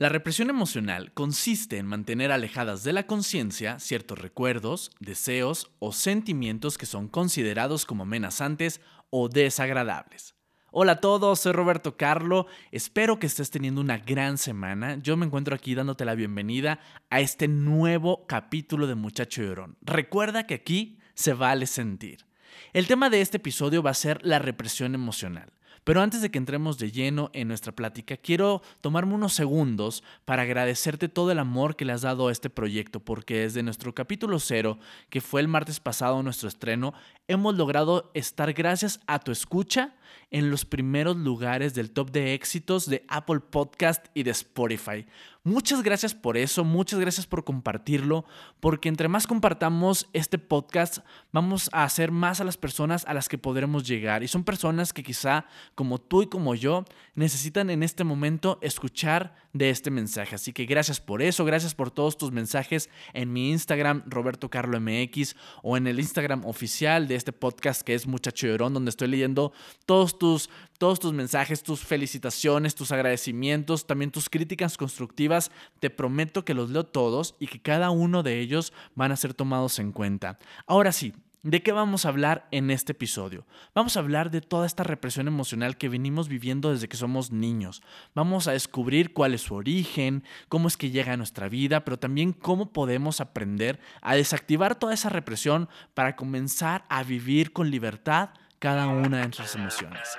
La represión emocional consiste en mantener alejadas de la conciencia ciertos recuerdos, deseos o sentimientos que son considerados como amenazantes o desagradables. Hola a todos, soy Roberto Carlo, espero que estés teniendo una gran semana. Yo me encuentro aquí dándote la bienvenida a este nuevo capítulo de Muchacho Llorón. Recuerda que aquí se vale sentir. El tema de este episodio va a ser la represión emocional. Pero antes de que entremos de lleno en nuestra plática, quiero tomarme unos segundos para agradecerte todo el amor que le has dado a este proyecto, porque desde nuestro capítulo cero, que fue el martes pasado nuestro estreno, hemos logrado estar gracias a tu escucha en los primeros lugares del top de éxitos de Apple Podcast y de Spotify. Muchas gracias por eso, muchas gracias por compartirlo, porque entre más compartamos este podcast, vamos a hacer más a las personas a las que podremos llegar. Y son personas que quizá, como tú y como yo, necesitan en este momento escuchar de este mensaje. Así que gracias por eso, gracias por todos tus mensajes en mi Instagram, Roberto Carlo MX, o en el Instagram oficial de este podcast que es Muchacho Llorón, donde estoy leyendo todos tus, todos tus mensajes, tus felicitaciones, tus agradecimientos, también tus críticas constructivas. Te prometo que los leo todos y que cada uno de ellos van a ser tomados en cuenta. Ahora sí, ¿De qué vamos a hablar en este episodio? Vamos a hablar de toda esta represión emocional que venimos viviendo desde que somos niños. Vamos a descubrir cuál es su origen, cómo es que llega a nuestra vida, pero también cómo podemos aprender a desactivar toda esa represión para comenzar a vivir con libertad cada una de nuestras emociones.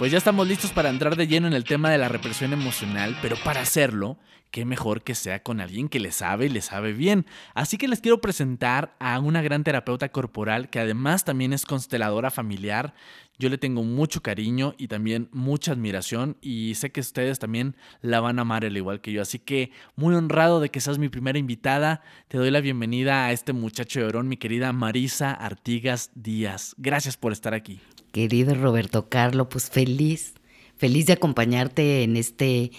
Pues ya estamos listos para entrar de lleno en el tema de la represión emocional, pero para hacerlo, qué mejor que sea con alguien que le sabe y le sabe bien. Así que les quiero presentar a una gran terapeuta corporal que además también es consteladora familiar. Yo le tengo mucho cariño y también mucha admiración y sé que ustedes también la van a amar al igual que yo. Así que muy honrado de que seas mi primera invitada. Te doy la bienvenida a este muchacho de Orón, mi querida Marisa Artigas Díaz. Gracias por estar aquí. Querido Roberto Carlo, pues feliz, feliz de acompañarte en este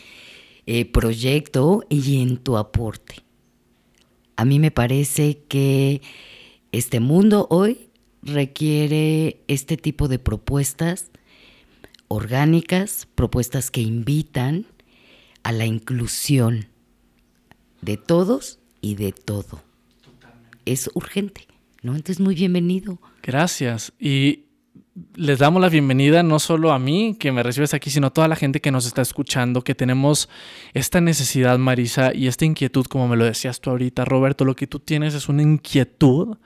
eh, proyecto y en tu aporte. A mí me parece que este mundo hoy requiere este tipo de propuestas orgánicas, propuestas que invitan a la inclusión de todos y de todo. Es urgente, ¿no? Entonces, muy bienvenido. Gracias. Y les damos la bienvenida no solo a mí que me recibes aquí, sino a toda la gente que nos está escuchando, que tenemos esta necesidad, Marisa, y esta inquietud, como me lo decías tú ahorita, Roberto, lo que tú tienes es una inquietud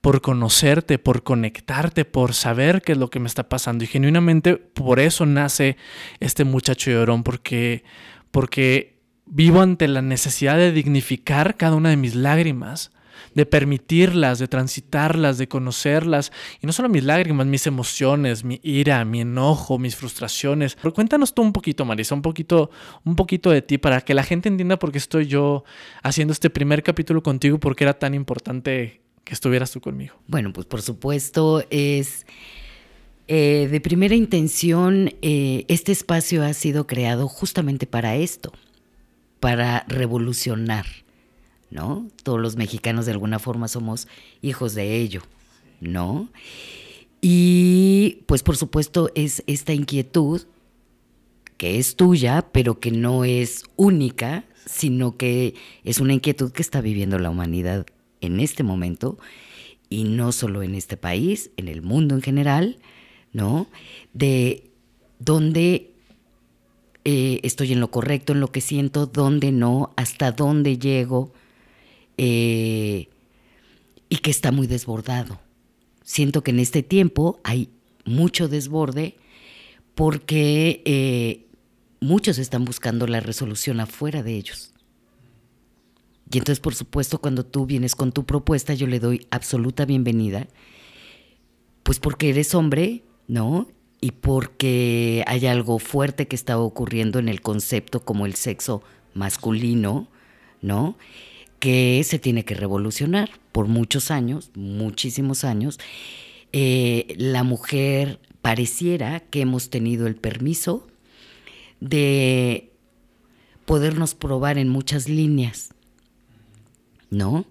por conocerte, por conectarte, por saber qué es lo que me está pasando. Y genuinamente por eso nace este muchacho llorón, porque, porque vivo ante la necesidad de dignificar cada una de mis lágrimas de permitirlas, de transitarlas, de conocerlas. Y no solo mis lágrimas, mis emociones, mi ira, mi enojo, mis frustraciones. Pero cuéntanos tú un poquito, Marisa, un poquito, un poquito de ti para que la gente entienda por qué estoy yo haciendo este primer capítulo contigo, por qué era tan importante que estuvieras tú conmigo. Bueno, pues por supuesto es... Eh, de primera intención, eh, este espacio ha sido creado justamente para esto, para revolucionar, ¿no? Todos los mexicanos de alguna forma somos hijos de ello, ¿no? Y pues por supuesto es esta inquietud que es tuya, pero que no es única, sino que es una inquietud que está viviendo la humanidad en este momento, y no solo en este país, en el mundo en general, ¿no? De dónde eh, estoy en lo correcto, en lo que siento, dónde no, hasta dónde llego, eh, y que está muy desbordado. Siento que en este tiempo hay mucho desborde porque eh, muchos están buscando la resolución afuera de ellos. Y entonces, por supuesto, cuando tú vienes con tu propuesta, yo le doy absoluta bienvenida, pues porque eres hombre, ¿no? Y porque hay algo fuerte que está ocurriendo en el concepto como el sexo masculino, ¿no? Que se tiene que revolucionar. Por muchos años, muchísimos años, eh, la mujer pareciera que hemos tenido el permiso de podernos probar en muchas líneas, ¿no?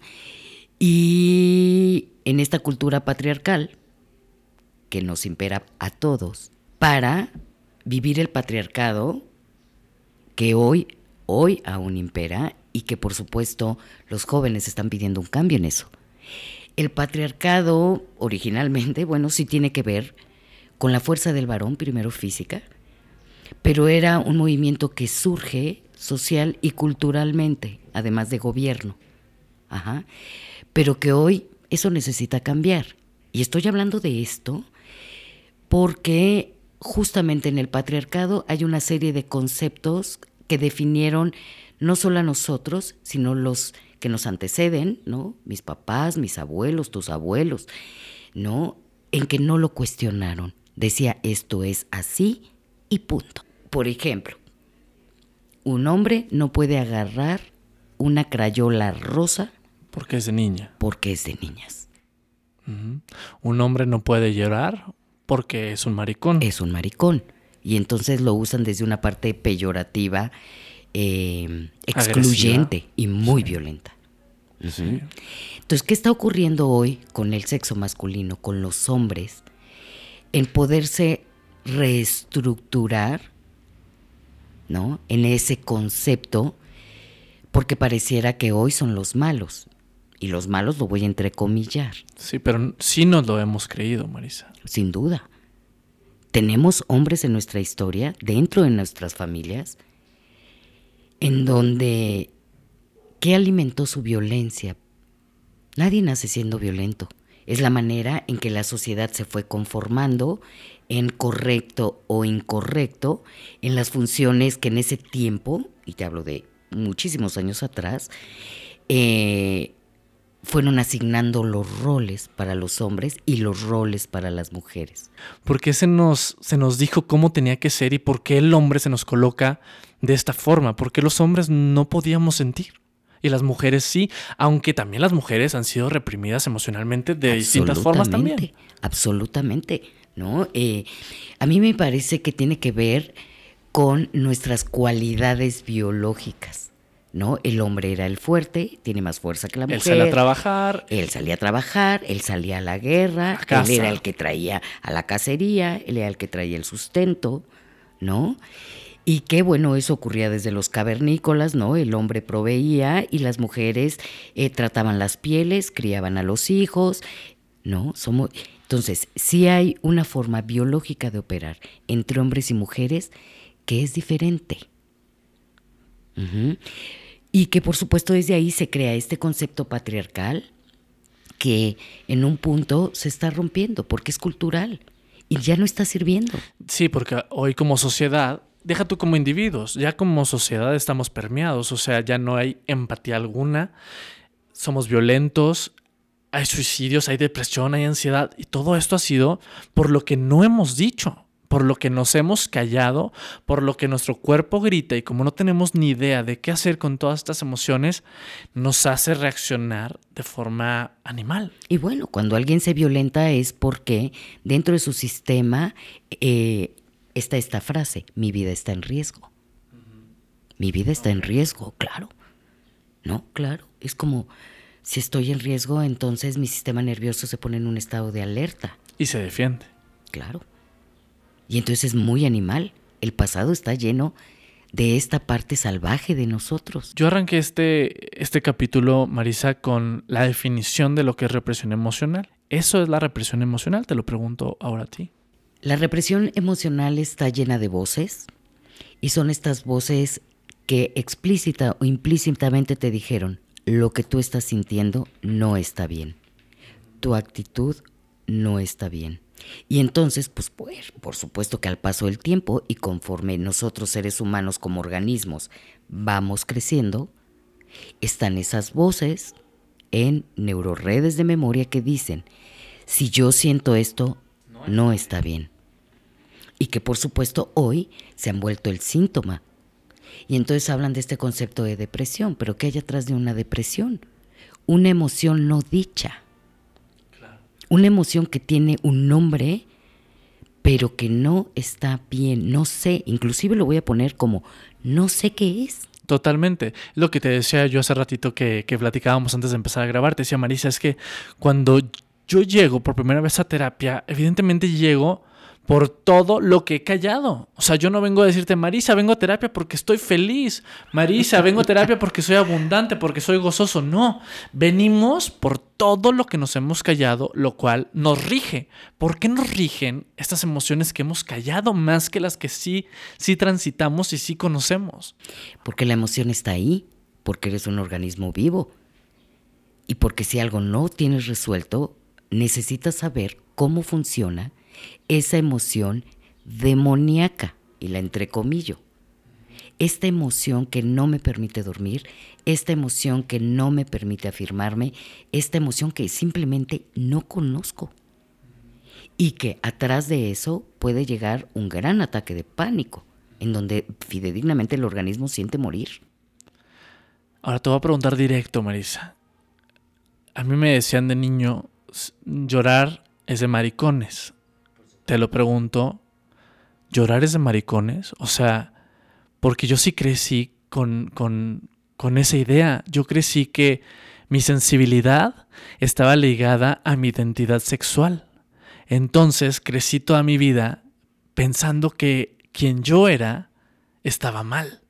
Y en esta cultura patriarcal que nos impera a todos, para vivir el patriarcado que hoy, hoy aún impera y que por supuesto los jóvenes están pidiendo un cambio en eso. El patriarcado originalmente, bueno, sí tiene que ver con la fuerza del varón, primero física, pero era un movimiento que surge social y culturalmente, además de gobierno. Ajá. Pero que hoy eso necesita cambiar. Y estoy hablando de esto porque justamente en el patriarcado hay una serie de conceptos que definieron no solo a nosotros, sino los que nos anteceden, ¿no? Mis papás, mis abuelos, tus abuelos, ¿no? En que no lo cuestionaron. Decía, esto es así y punto. Por ejemplo, un hombre no puede agarrar una crayola rosa. Porque es de niña. Porque es de niñas. Un hombre no puede llorar porque es un maricón. Es un maricón. Y entonces lo usan desde una parte peyorativa, eh, excluyente y muy violenta. Entonces, ¿qué está ocurriendo hoy con el sexo masculino, con los hombres? en poderse reestructurar, ¿no? En ese concepto, porque pareciera que hoy son los malos. Y los malos lo voy a entrecomillar. Sí, pero sí nos lo hemos creído, Marisa. Sin duda. Tenemos hombres en nuestra historia, dentro de nuestras familias, en donde, ¿qué alimentó su violencia? Nadie nace siendo violento es la manera en que la sociedad se fue conformando en correcto o incorrecto en las funciones que en ese tiempo, y te hablo de muchísimos años atrás, eh, fueron asignando los roles para los hombres y los roles para las mujeres. ¿Por qué se nos, se nos dijo cómo tenía que ser y por qué el hombre se nos coloca de esta forma? ¿Por qué los hombres no podíamos sentir? y las mujeres sí, aunque también las mujeres han sido reprimidas emocionalmente de distintas formas también. Absolutamente, ¿no? Eh, a mí me parece que tiene que ver con nuestras cualidades biológicas. ¿No? El hombre era el fuerte, tiene más fuerza que la mujer. Él salía a trabajar. Él salía a trabajar, él salía a la guerra, él era el que traía a la cacería, él era el que traía el sustento, ¿no? Y qué bueno, eso ocurría desde los cavernícolas, ¿no? El hombre proveía y las mujeres eh, trataban las pieles, criaban a los hijos, ¿no? Somos, entonces, sí hay una forma biológica de operar entre hombres y mujeres que es diferente. Y que por supuesto desde ahí se crea este concepto patriarcal que en un punto se está rompiendo porque es cultural y ya no está sirviendo. Sí, porque hoy como sociedad deja tú como individuos, ya como sociedad estamos permeados, o sea, ya no hay empatía alguna, somos violentos, hay suicidios, hay depresión, hay ansiedad, y todo esto ha sido por lo que no hemos dicho, por lo que nos hemos callado, por lo que nuestro cuerpo grita y como no tenemos ni idea de qué hacer con todas estas emociones, nos hace reaccionar de forma animal. Y bueno, cuando alguien se violenta es porque dentro de su sistema eh, está esta frase, mi vida está en riesgo. Mi vida está en riesgo, claro. No, claro. Es como, si estoy en riesgo, entonces mi sistema nervioso se pone en un estado de alerta. Y se defiende. Claro. Y entonces es muy animal. El pasado está lleno de esta parte salvaje de nosotros. Yo arranqué este, este capítulo, Marisa, con la definición de lo que es represión emocional. ¿Eso es la represión emocional? Te lo pregunto ahora a ti. La represión emocional está llena de voces y son estas voces que explícita o implícitamente te dijeron, lo que tú estás sintiendo no está bien, tu actitud no está bien. Y entonces, pues, pues, por supuesto que al paso del tiempo y conforme nosotros seres humanos como organismos vamos creciendo, están esas voces en neuroredes de memoria que dicen, si yo siento esto, no está bien. Y que por supuesto hoy se han vuelto el síntoma. Y entonces hablan de este concepto de depresión, pero ¿qué hay atrás de una depresión? Una emoción no dicha. Una emoción que tiene un nombre, pero que no está bien, no sé, inclusive lo voy a poner como no sé qué es. Totalmente. Lo que te decía yo hace ratito que, que platicábamos antes de empezar a grabar, te decía Marisa, es que cuando yo llego por primera vez a terapia, evidentemente llego por todo lo que he callado. O sea, yo no vengo a decirte, Marisa, vengo a terapia porque estoy feliz. Marisa, vengo a terapia porque soy abundante, porque soy gozoso. No, venimos por todo lo que nos hemos callado, lo cual nos rige. ¿Por qué nos rigen estas emociones que hemos callado más que las que sí, sí transitamos y sí conocemos? Porque la emoción está ahí, porque eres un organismo vivo. Y porque si algo no tienes resuelto, necesitas saber cómo funciona esa emoción demoníaca, y la entrecomillo. Esta emoción que no me permite dormir, esta emoción que no me permite afirmarme, esta emoción que simplemente no conozco. Y que atrás de eso puede llegar un gran ataque de pánico, en donde fidedignamente el organismo siente morir. Ahora te voy a preguntar directo, Marisa. A mí me decían de niño, llorar es de maricones te lo pregunto, ¿llorar es de maricones? O sea, porque yo sí crecí con, con, con esa idea. Yo crecí que mi sensibilidad estaba ligada a mi identidad sexual. Entonces crecí toda mi vida pensando que quien yo era estaba mal.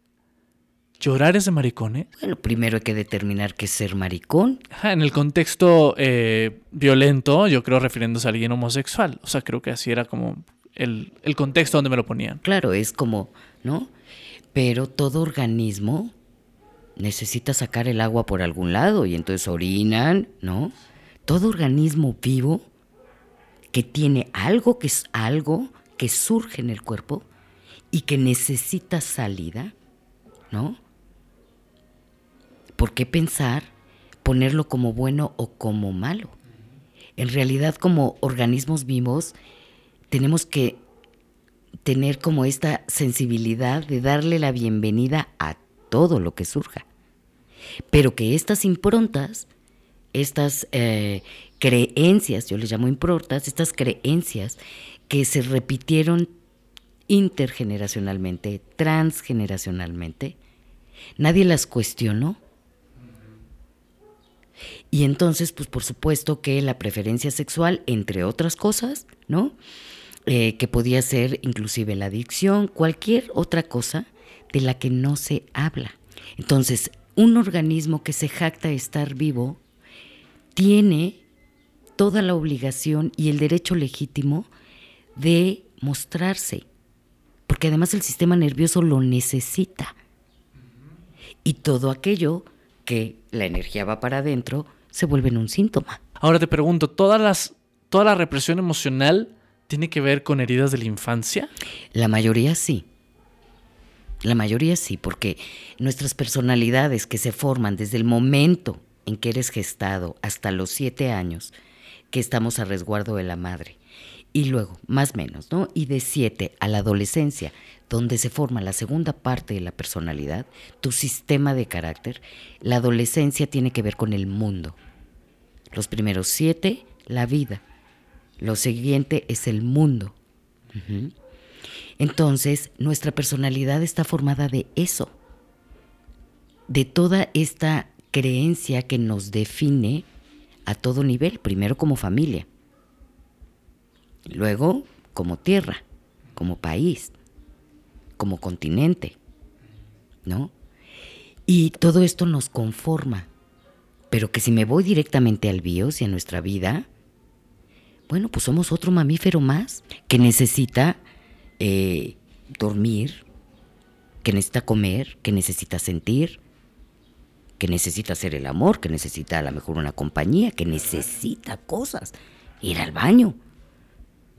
¿Llorar es de maricones? Bueno, primero hay que determinar qué es ser maricón. en el contexto eh, violento, yo creo refiriéndose a alguien homosexual. O sea, creo que así era como el, el contexto donde me lo ponían. Claro, es como, ¿no? Pero todo organismo necesita sacar el agua por algún lado y entonces orinan, ¿no? Todo organismo vivo que tiene algo que es algo que surge en el cuerpo y que necesita salida, ¿no? ¿Por qué pensar ponerlo como bueno o como malo? En realidad, como organismos vivos, tenemos que tener como esta sensibilidad de darle la bienvenida a todo lo que surja. Pero que estas improntas, estas eh, creencias, yo les llamo improntas, estas creencias que se repitieron intergeneracionalmente, transgeneracionalmente, nadie las cuestionó y entonces, pues por supuesto que la preferencia sexual, entre otras cosas, ¿no? Eh, que podía ser inclusive la adicción, cualquier otra cosa de la que no se habla. Entonces, un organismo que se jacta de estar vivo tiene toda la obligación y el derecho legítimo de mostrarse, porque además el sistema nervioso lo necesita. Y todo aquello que la energía va para adentro, se vuelven un síntoma. Ahora te pregunto, ¿todas las, ¿toda la represión emocional tiene que ver con heridas de la infancia? La mayoría sí. La mayoría sí, porque nuestras personalidades que se forman desde el momento en que eres gestado hasta los siete años, que estamos a resguardo de la madre, y luego, más menos, ¿no? Y de siete a la adolescencia, donde se forma la segunda parte de la personalidad, tu sistema de carácter, la adolescencia tiene que ver con el mundo. Los primeros siete, la vida. Lo siguiente es el mundo. Entonces, nuestra personalidad está formada de eso, de toda esta creencia que nos define a todo nivel, primero como familia, luego como tierra, como país, como continente, ¿no? Y todo esto nos conforma. Pero que si me voy directamente al bios y a nuestra vida, bueno, pues somos otro mamífero más que necesita eh, dormir, que necesita comer, que necesita sentir, que necesita hacer el amor, que necesita a lo mejor una compañía, que necesita cosas, ir al baño,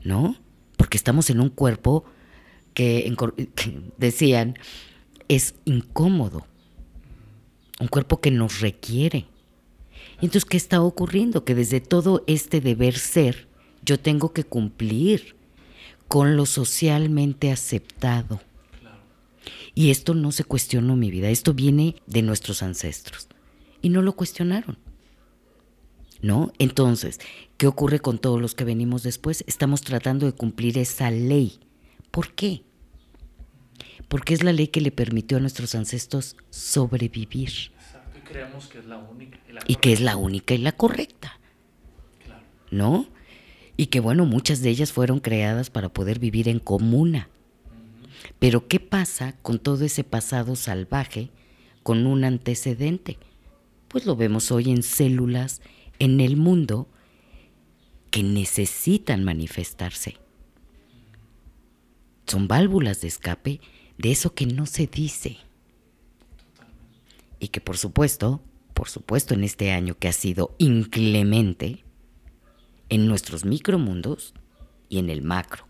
¿no? Porque estamos en un cuerpo que, decían, es incómodo, un cuerpo que nos requiere. Y entonces, ¿qué está ocurriendo? Que desde todo este deber ser, yo tengo que cumplir con lo socialmente aceptado. Y esto no se cuestionó mi vida, esto viene de nuestros ancestros. Y no lo cuestionaron. ¿No? Entonces, ¿qué ocurre con todos los que venimos después? Estamos tratando de cumplir esa ley. ¿Por qué? Porque es la ley que le permitió a nuestros ancestros sobrevivir. Exacto, y creemos que es la única. Y, la y que es la única y la correcta. Claro. ¿No? Y que bueno, muchas de ellas fueron creadas para poder vivir en comuna. Pero ¿qué pasa con todo ese pasado salvaje con un antecedente? Pues lo vemos hoy en células en el mundo que necesitan manifestarse. Son válvulas de escape de eso que no se dice. Y que por supuesto, por supuesto en este año que ha sido inclemente, en nuestros micromundos y en el macro.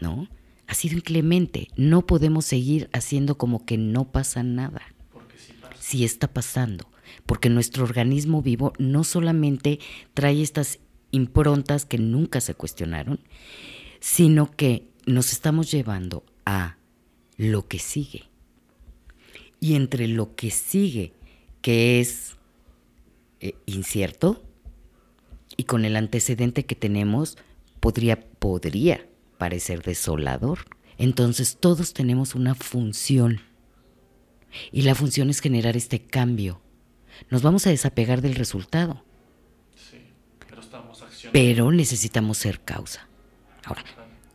¿No? Ha sido inclemente. No podemos seguir haciendo como que no pasa nada. Porque sí pasa. Sí está pasando. Porque nuestro organismo vivo no solamente trae estas improntas que nunca se cuestionaron, sino que nos estamos llevando a lo que sigue. Y entre lo que sigue, que es eh, incierto, y con el antecedente que tenemos, podría, podría parecer desolador. Entonces todos tenemos una función. Y la función es generar este cambio. Nos vamos a desapegar del resultado. Sí, pero estamos. Pero necesitamos ser causa. Ahora,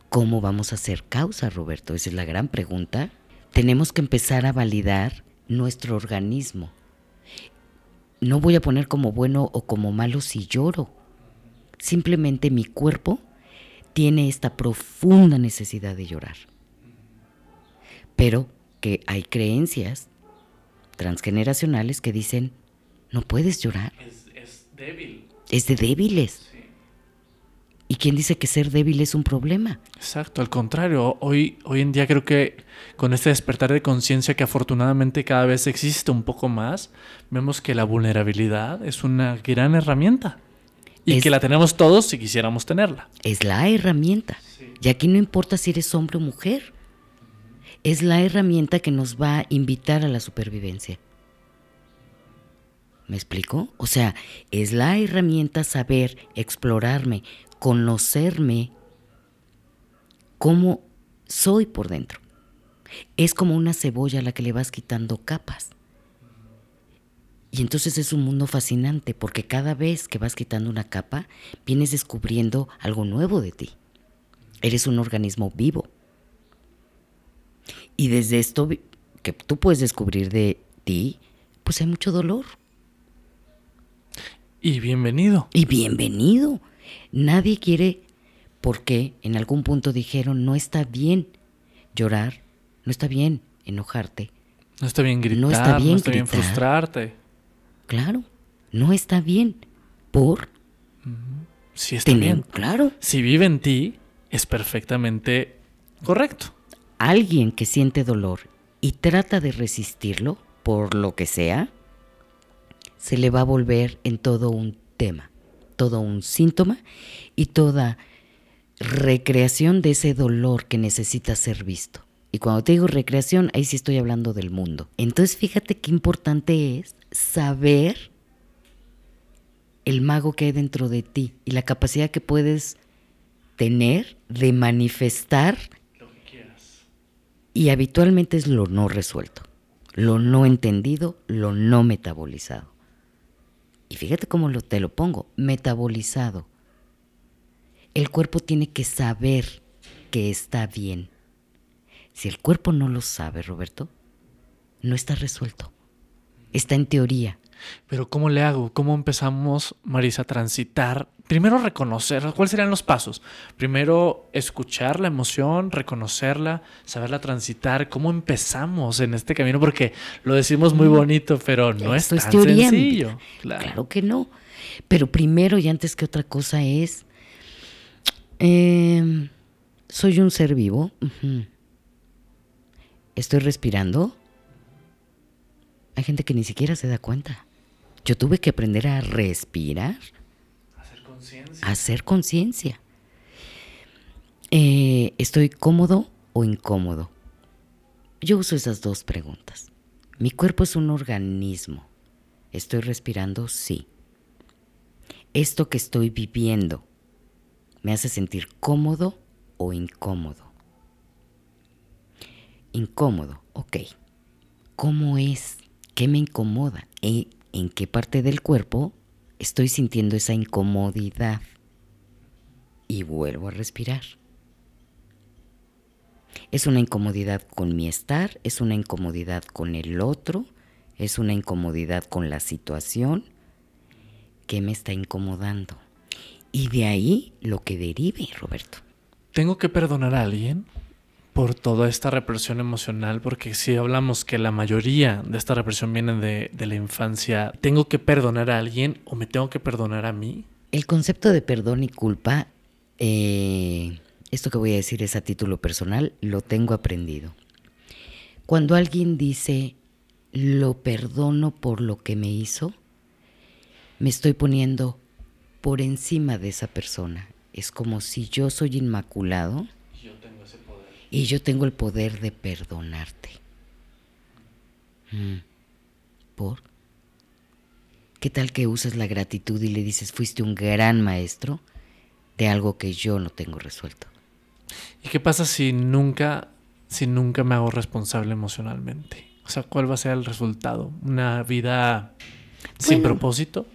¿cómo vamos a ser causa, Roberto? Esa es la gran pregunta. Tenemos que empezar a validar nuestro organismo. No voy a poner como bueno o como malo si lloro. Simplemente mi cuerpo tiene esta profunda necesidad de llorar. Pero que hay creencias transgeneracionales que dicen, no puedes llorar. Es, es débil. Es de débiles. Sí. ¿Y quién dice que ser débil es un problema? Exacto, al contrario, hoy, hoy en día creo que con este despertar de conciencia que afortunadamente cada vez existe un poco más, vemos que la vulnerabilidad es una gran herramienta. Y Es- que la tenemos todos si quisiéramos tenerla. Es la herramienta. Sí. Y aquí no importa si eres hombre o mujer. Es la herramienta que nos va a invitar a la supervivencia. ¿Me explico? O sea, es la herramienta saber explorarme, conocerme cómo soy por dentro. Es como una cebolla a la que le vas quitando capas. Y entonces es un mundo fascinante porque cada vez que vas quitando una capa, vienes descubriendo algo nuevo de ti. Eres un organismo vivo. Y desde esto que tú puedes descubrir de ti, pues hay mucho dolor. Y bienvenido. Y bienvenido. Nadie quiere, porque en algún punto dijeron, no está bien llorar, no está bien enojarte. No está bien gritar, No no está está bien bien, gritar. frustrarte. Claro, no está bien. Por Sí está tener, bien. claro, Si vive en ti, es perfectamente correcto. alguien que siente dolor y trata de resistirlo, por lo que sea, se le va a volver en todo un tema, todo un síntoma y toda recreación de ese dolor que necesita ser visto. Y cuando te digo recreación, ahí sí estoy hablando del mundo. Entonces fíjate qué importante es saber el mago que hay dentro de ti y la capacidad que puedes tener de manifestar Lo que quieras. y habitualmente es lo no resuelto, lo no entendido, lo no metabolizado. Y fíjate cómo lo, te lo pongo, metabolizado. El cuerpo tiene que saber que está bien. Si el cuerpo no lo sabe, Roberto, no está resuelto. Está en teoría. Pero ¿cómo le hago? ¿Cómo empezamos, Marisa, a transitar? Primero reconocer, ¿cuáles serían los pasos? Primero escuchar la emoción, reconocerla, saberla transitar. ¿Cómo empezamos en este camino? Porque lo decimos muy bonito, pero no es Esto es tan teoría, sencillo. Claro. Claro que no. Pero primero y antes que otra cosa es, eh, soy un ser vivo. Estoy respirando. Hay gente que ni siquiera se da cuenta. Yo tuve que aprender a respirar, Hacer conciencia. a hacer conciencia. Eh, ¿Estoy cómodo o incómodo? yo uso esas dos preguntas. Mi cuerpo es un organismo. ¿Estoy respirando? Sí. ¿Esto que estoy viviendo me hace sentir cómodo o incómodo? Incómodo, ok. ¿Cómo es? ¿Qué me incomoda? ¿En, ¿En qué parte del cuerpo estoy sintiendo esa incomodidad? Y vuelvo a respirar. Es una incomodidad con mi estar, es una incomodidad con el otro, es una incomodidad con la situación que me está incomodando. Y de ahí lo que derive, Roberto. ¿Tengo que perdonar a alguien por toda esta represión emocional? Porque si hablamos que la mayoría de esta represión viene de, la infancia, ¿tengo que perdonar a alguien o me tengo que perdonar a mí? El concepto de perdón y culpa eh, esto que voy a decir es a título personal, lo tengo aprendido. Cuando alguien dice, lo perdono por lo que me hizo, me estoy poniendo por encima de esa persona. Es como si yo soy inmaculado y yo tengo el poder de perdonarte. Mm. ¿Por? ¿Qué tal que usas la gratitud y le dices, fuiste un gran maestro de algo que yo no tengo resuelto? ¿Y qué pasa si nunca, si nunca me hago responsable emocionalmente? O sea, ¿cuál va a ser el resultado? ¿Una vida sin propósito?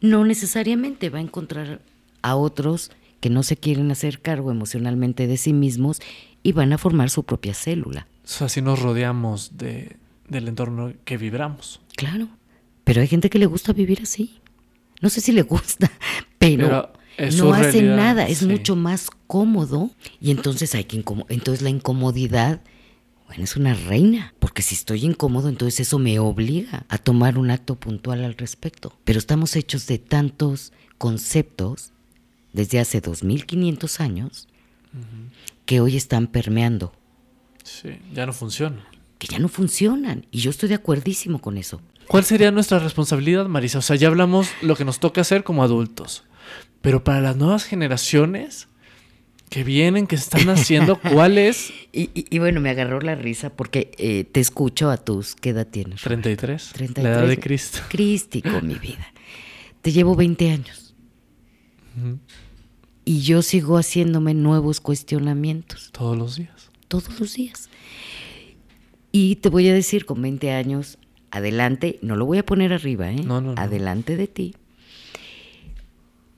No necesariamente va a encontrar a otros que no se quieren hacer cargo emocionalmente de sí mismos y van a formar su propia célula. O sea, si nos rodeamos de, del entorno que vibramos. Claro, pero hay gente que le gusta vivir así. No sé si le gusta, pero no hace nada, es mucho más cómodo y entonces hay que entonces la incomodidad bueno, es una reina, porque si estoy incómodo, entonces eso me obliga a tomar un acto puntual al respecto. Pero estamos hechos de tantos conceptos desde hace 2500 años que hoy están permeando. Sí, ya no funcionan. Que ya no funcionan. Y yo estoy de acuerdísimo con eso. ¿Cuál sería nuestra responsabilidad, Marisa? O sea, ya hablamos lo que nos toca hacer como adultos. Pero para las nuevas generaciones que vienen, que están haciendo, ¿cuál es? y, bueno, me agarró la risa porque eh, te escucho a tus, ¿qué edad tienes? 33. 33. La edad de Cristo. Crístico, mi vida. Te llevo 20 años. Y yo sigo haciéndome nuevos cuestionamientos. Todos los días. Todos los días. Y te voy a decir, con 20 años, adelante, no lo voy a poner arriba, ¿eh? No, no, no. Adelante de ti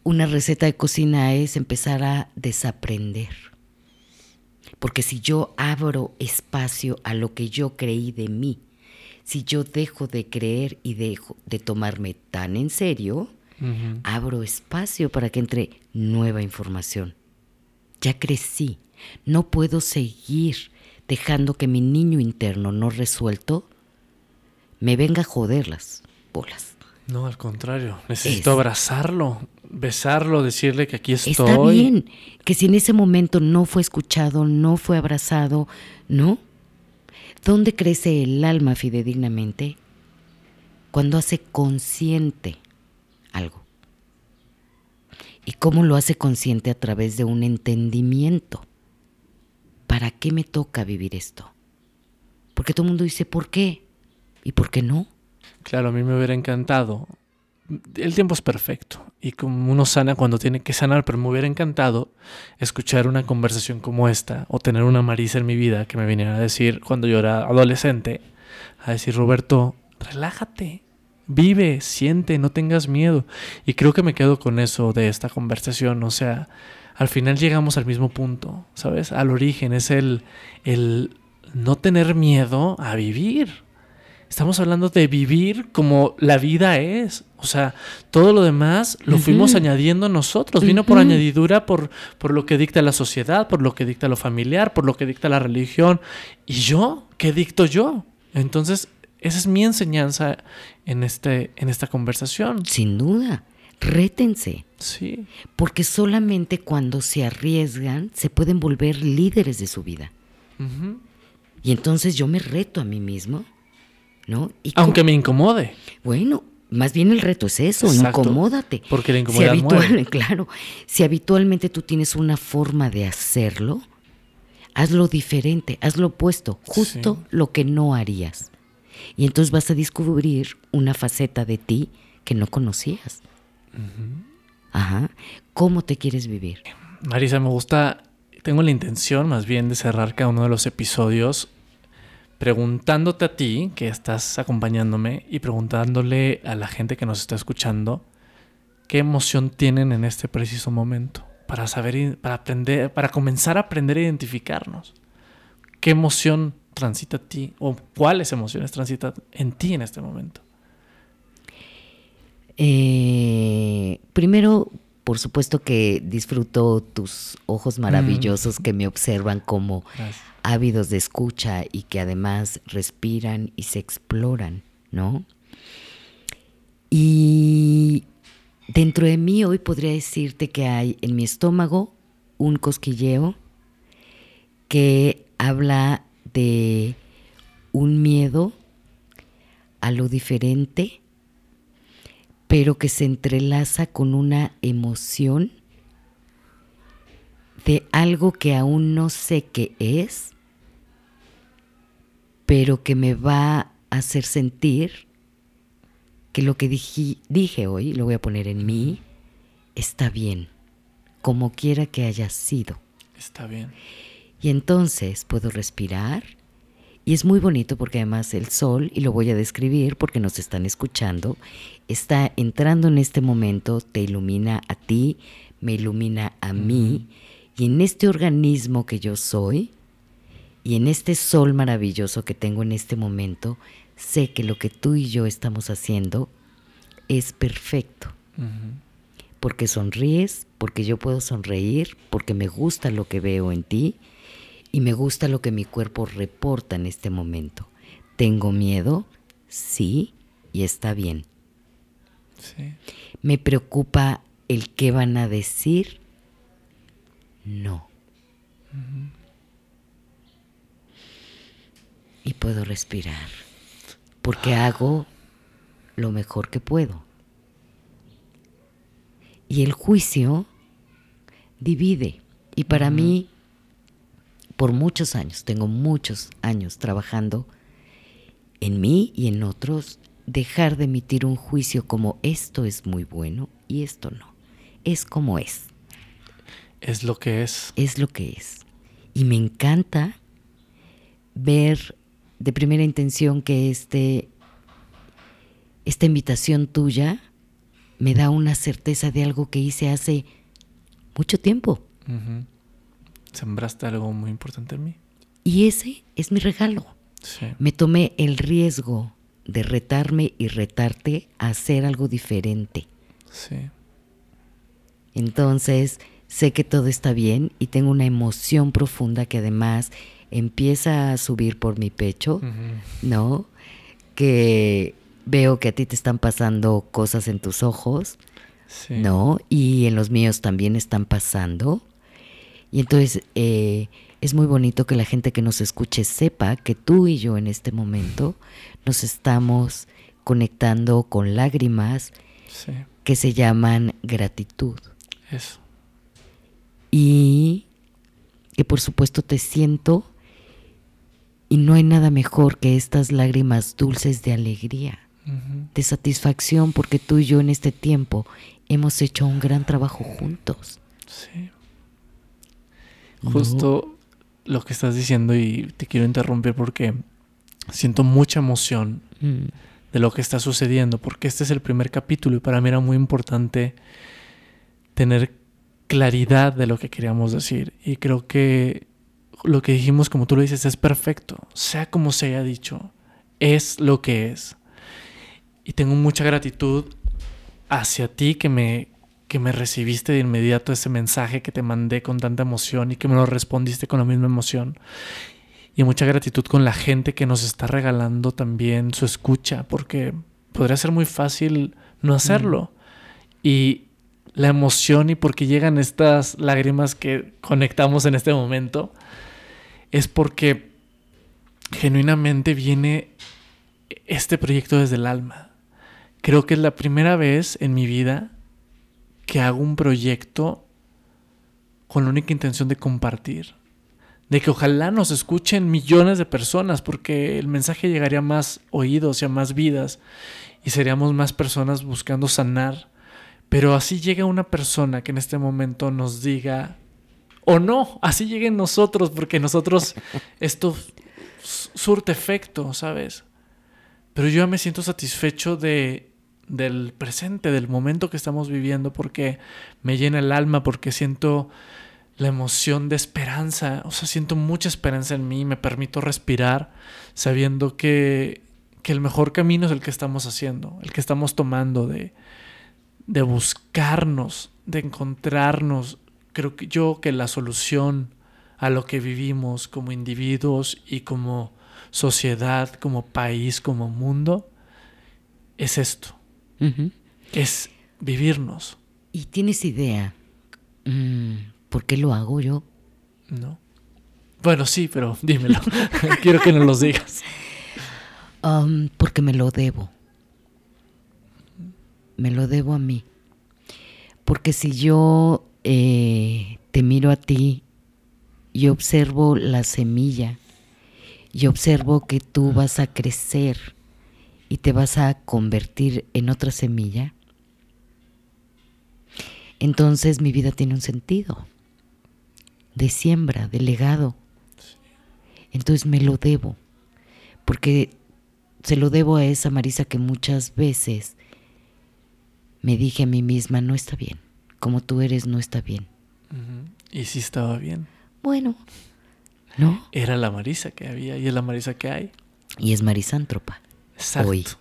una receta de cocina es empezar a desaprender. Porque si yo abro espacio a lo que yo creí de mí, si yo dejo de creer y dejo de tomarme tan en serio, abro espacio para que entre nueva información. Ya crecí, no puedo seguir dejando que mi niño interno no resuelto me venga a joder las bolas. No, al contrario, necesito abrazarlo, besarlo, decirle que aquí estoy. Está bien, que si en ese momento no fue escuchado, no fue abrazado, ¿no? ¿Dónde crece el alma fidedignamente? Cuando hace consciente algo. ¿Y cómo lo hace consciente a través de un entendimiento? ¿Para qué me toca vivir esto? Porque todo el mundo dice, ¿por qué? ¿Y por qué no? Claro, a mí me hubiera encantado el tiempo es perfecto y como uno sana cuando tiene que sanar, pero me hubiera encantado escuchar una conversación como esta o tener una Marisa en mi vida que me viniera a decir cuando yo era adolescente, a decir, Roberto, relájate, vive, siente, no tengas miedo. Y creo que me quedo con eso de esta conversación, o sea, al final llegamos al mismo punto, ¿sabes? Al origen, es el, el no tener miedo a vivir. Estamos hablando de vivir como la vida es. O sea, todo lo demás lo fuimos añadiendo nosotros. Vino por añadidura por, por lo que dicta la sociedad, por lo que dicta lo familiar, por lo que dicta la religión. ¿Y yo? ¿Qué dicto yo? Entonces, esa es mi enseñanza en, este, en esta conversación. Sin duda. Rétense. Sí. Porque solamente cuando se arriesgan se pueden volver líderes de su vida. Y entonces yo me reto a mí mismo aunque me incomode. Bueno, más bien el reto es eso, incomódate. Porque la incomodidad si Claro, si habitualmente tú tienes una forma de hacerlo, Hazlo diferente, hazlo opuesto, justo Sí. lo que no harías. Y entonces vas a descubrir una faceta de ti que no conocías. Ajá. ¿Cómo te quieres vivir? Marisa, me gusta, tengo la intención más bien de cerrar cada uno de los episodios preguntándote a ti, que estás acompañándome, y preguntándole a la gente que nos está escuchando, qué emoción tienen en este preciso momento, para saber, para aprender, para comenzar a aprender a identificarnos. ¿Qué emoción transita a ti? ¿O cuáles emociones transitan en ti en este momento? Eh, primero, por supuesto que disfruto tus ojos maravillosos que me observan como Gracias. ávidos de escucha y que además respiran y se exploran, ¿no? Y dentro de mí hoy podría decirte que hay en mi estómago un cosquilleo que habla de un miedo a lo diferente, pero que se entrelaza con una emoción de algo que aún no sé qué es, pero que me va a hacer sentir que lo que dije, dije hoy, lo voy a poner en mí, está bien, como quiera que haya sido. Está bien. Y entonces puedo respirar. Y es muy bonito porque además el sol, y lo voy a describir porque nos están escuchando, está entrando en este momento, te ilumina a ti, me ilumina a mí, y en este organismo que yo soy, y en este sol maravilloso que tengo en este momento, sé que lo que tú y yo estamos haciendo es perfecto. Porque sonríes, porque yo puedo sonreír, porque me gusta lo que veo en ti y me gusta lo que mi cuerpo reporta en este momento. ¿Tengo miedo? Sí, y está bien. Sí. ¿Me preocupa el qué van a decir? No. Y puedo respirar, porque hago lo mejor que puedo. Y el juicio divide. Y para mí, por muchos años, tengo muchos años trabajando en mí y en otros, dejar de emitir un juicio como esto es muy bueno y esto no. Es como es, Es lo que es. es lo que es. Y me encanta ver de primera intención que este, esta invitación tuya me da una certeza de algo que hice hace mucho tiempo. Sembraste algo muy importante en mí. Y ese es mi regalo. Sí. Me tomé el riesgo de retarme y retarte a hacer algo diferente. Sí. Entonces, sé que todo está bien y tengo una emoción profunda que además empieza a subir por mi pecho. ¿no? Que veo que a ti te están pasando cosas en tus ojos, Sí. ¿no? Y en los míos también están pasando. Y entonces eh, es muy bonito que la gente que nos escuche sepa que tú y yo en este momento nos estamos conectando con lágrimas Sí. que se llaman gratitud. Eso. Y que por supuesto te siento y no hay nada mejor que estas lágrimas dulces de alegría, de satisfacción porque tú y yo en este tiempo hemos hecho un gran trabajo juntos. Sí. ¿No? Justo lo que estás diciendo y te quiero interrumpir porque siento mucha emoción Mm, de lo que está sucediendo, porque este es el primer capítulo y para mí era muy importante tener claridad de lo que queríamos decir. Y creo que lo que dijimos, como tú lo dices, es perfecto, sea como se haya dicho, es lo que es. Y tengo mucha gratitud hacia ti que me, que me recibiste de inmediato ese mensaje que te mandé con tanta emoción y que me lo respondiste con la misma emoción. Y mucha gratitud con la gente que nos está regalando también su escucha, porque podría ser muy fácil no hacerlo. Y la emoción y porque llegan estas lágrimas que conectamos en este momento, es porque genuinamente viene este proyecto desde el alma. Creo que es la primera vez en mi vida que hago un proyecto con la única intención de compartir, de que ojalá nos escuchen millones de personas, porque el mensaje llegaría a más oídos y a más vidas, y seríamos más personas buscando sanar. Pero así llega una persona que en este momento nos diga, o no, así lleguen nosotros, porque nosotros esto surte efecto, ¿sabes? Pero yo ya me siento satisfecho de del presente, del momento que estamos viviendo, porque me llena el alma, porque siento la emoción de esperanza, o sea, siento mucha esperanza en mí, me permito respirar sabiendo que, que el mejor camino es el que estamos haciendo, el que estamos tomando de, de buscarnos, de encontrarnos. Creo que yo que la solución a lo que vivimos como individuos y como sociedad, como país, como mundo, es esto es vivirnos. ¿Y tienes idea mm, por qué lo hago yo? No. Bueno, sí, pero dímelo. Quiero que nos lo digas. Um, porque me lo debo. Me lo debo a mí. Porque si yo eh, te miro a ti y observo la semilla y observo que tú vas a crecer y te vas a convertir en otra semilla, entonces mi vida tiene un sentido de siembra, de legado. Entonces me lo debo, porque se lo debo a esa Marisa que muchas veces me dije a mí misma, no está bien, como tú eres no está bien. Y sí estaba bien. Bueno, ¿no? Era la Marisa que había y es la Marisa que hay. Y es marisántropa. Exacto.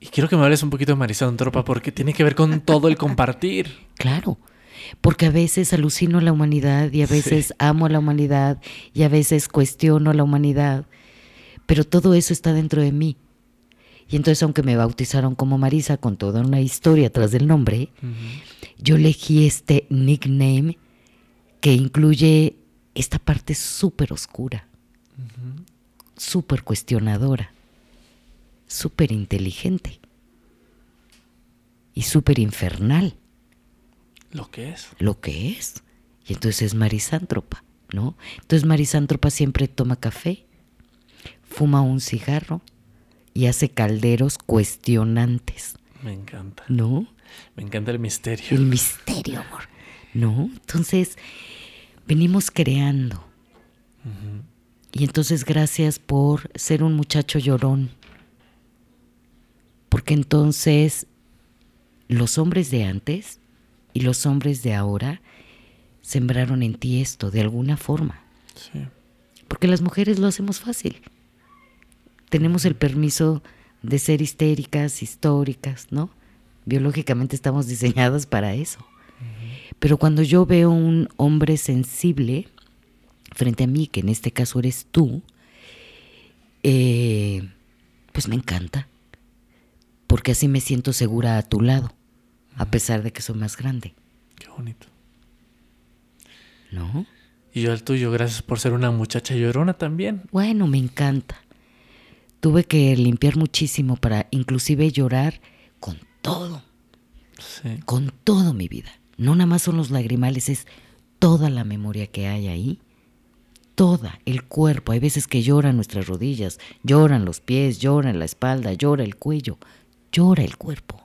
Y quiero que me hables un poquito de Marisol Tropa porque tiene que ver con todo el compartir. Claro. Porque a veces alucino a la humanidad y a veces amo a la humanidad y a veces cuestiono a la humanidad. Pero todo eso está dentro de mí. Y entonces, aunque me bautizaron como Marisa con toda una historia tras del nombre, yo elegí este nickname que incluye esta parte súper oscura, súper cuestionadora súper inteligente y súper infernal. Lo que es. Lo que es. Y entonces es marisántropa, ¿no? Entonces marisántropa siempre toma café, fuma un cigarro y hace calderos cuestionantes. Me encanta. ¿No? Me encanta el misterio. El misterio, amor. ¿No? Entonces, venimos creando. Y entonces, gracias por ser un muchacho llorón porque entonces los hombres de antes y los hombres de ahora sembraron en ti esto de alguna forma. Sí. Porque las mujeres lo hacemos fácil. Tenemos el permiso de ser histéricas, históricas, ¿no? Biológicamente estamos diseñadas para eso. Pero cuando yo veo un hombre sensible frente a mí, que en este caso eres tú, eh, pues me encanta porque así me siento segura a tu lado, a pesar de que soy más grande. Qué bonito. ¿No? Y yo al tuyo, gracias por ser una muchacha llorona también. Bueno, me encanta. Tuve que limpiar muchísimo para inclusive llorar con todo. Sí. Con todo mi vida. No nada más son los lagrimales, es toda la memoria que hay ahí. Toda, el cuerpo. Hay veces que lloran nuestras rodillas, lloran los pies, lloran la espalda, llora el cuello, llora el cuerpo.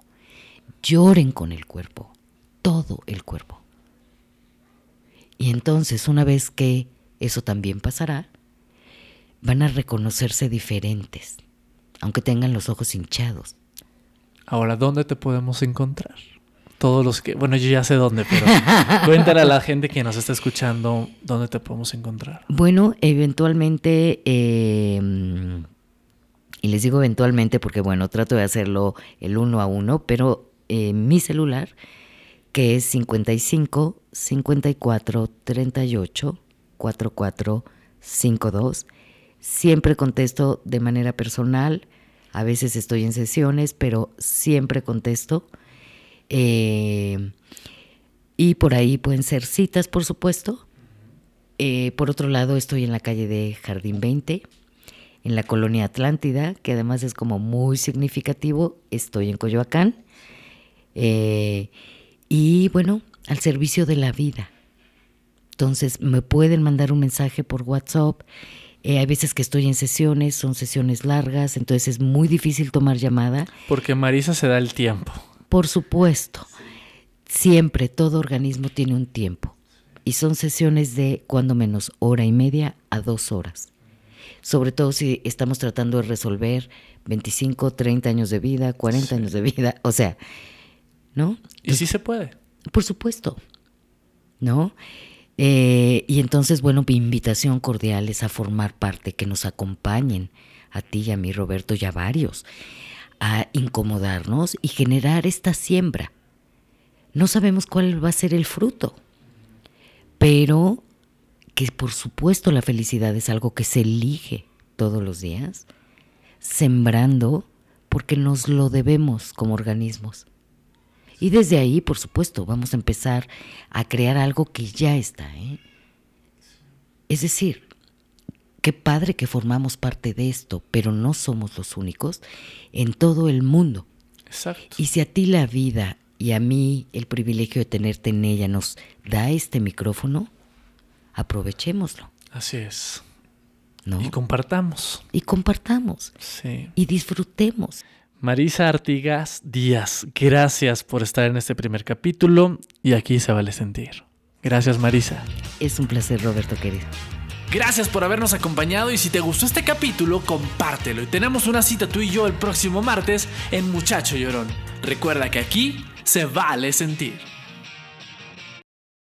Lloren con el cuerpo, todo el cuerpo. Y entonces una vez que eso también pasará, van a reconocerse diferentes, aunque tengan los ojos hinchados. Ahora, ¿dónde te podemos encontrar? Todos los que, bueno, yo ya sé dónde, pero cuéntale a la gente que nos está escuchando dónde te podemos encontrar. Bueno, eventualmente eh, y les digo eventualmente porque, bueno, trato de hacerlo el uno a uno, pero eh, mi celular, que es 55 54 38 44 52, siempre contesto de manera personal. A veces estoy en sesiones, pero siempre contesto. Eh, y por ahí pueden ser citas, por supuesto. Eh, por otro lado, estoy en la calle de Jardín 20 en la colonia Atlántida, que además es como muy significativo. Estoy en Coyoacán. Eh, y bueno, al servicio de la vida. Entonces me pueden mandar un mensaje por WhatsApp. Eh, hay veces que estoy en sesiones, son sesiones largas, entonces es muy difícil tomar llamada. Porque Marisa se da el tiempo. Por supuesto. Siempre todo organismo tiene un tiempo. Y son sesiones de cuando menos hora y media a dos horas. Sobre todo si estamos tratando de resolver 25, 30 años de vida, 40 años de vida. O sea, ¿no? y sí se puede. Por supuesto. ¿No? Eh, y entonces, bueno, mi invitación cordial es a formar parte, que nos acompañen a ti y a mí, Roberto, y a varios, a incomodarnos y generar esta siembra. No sabemos cuál va a ser el fruto, pero que por supuesto la felicidad es algo que se elige todos los días, sembrando porque nos lo debemos como organismos. Y desde ahí, por supuesto, vamos a empezar a crear algo que ya está. ¿eh? Es decir, qué padre que formamos parte de esto, pero no somos los únicos en todo el mundo. Exacto. Y si a ti la vida y a mí el privilegio de tenerte en ella nos da este micrófono, aprovechémoslo. Así es. ¿no? Y compartamos. Y compartamos. Sí. Y disfrutemos. Marisa Artigas Díaz, gracias por estar en este primer capítulo y aquí se vale sentir. Gracias Marisa. Es un placer, Roberto querido. Gracias por habernos acompañado y si te gustó este capítulo, compártelo. Y tenemos una cita tú y yo el próximo martes en Muchacho Llorón. Recuerda que aquí se vale sentir.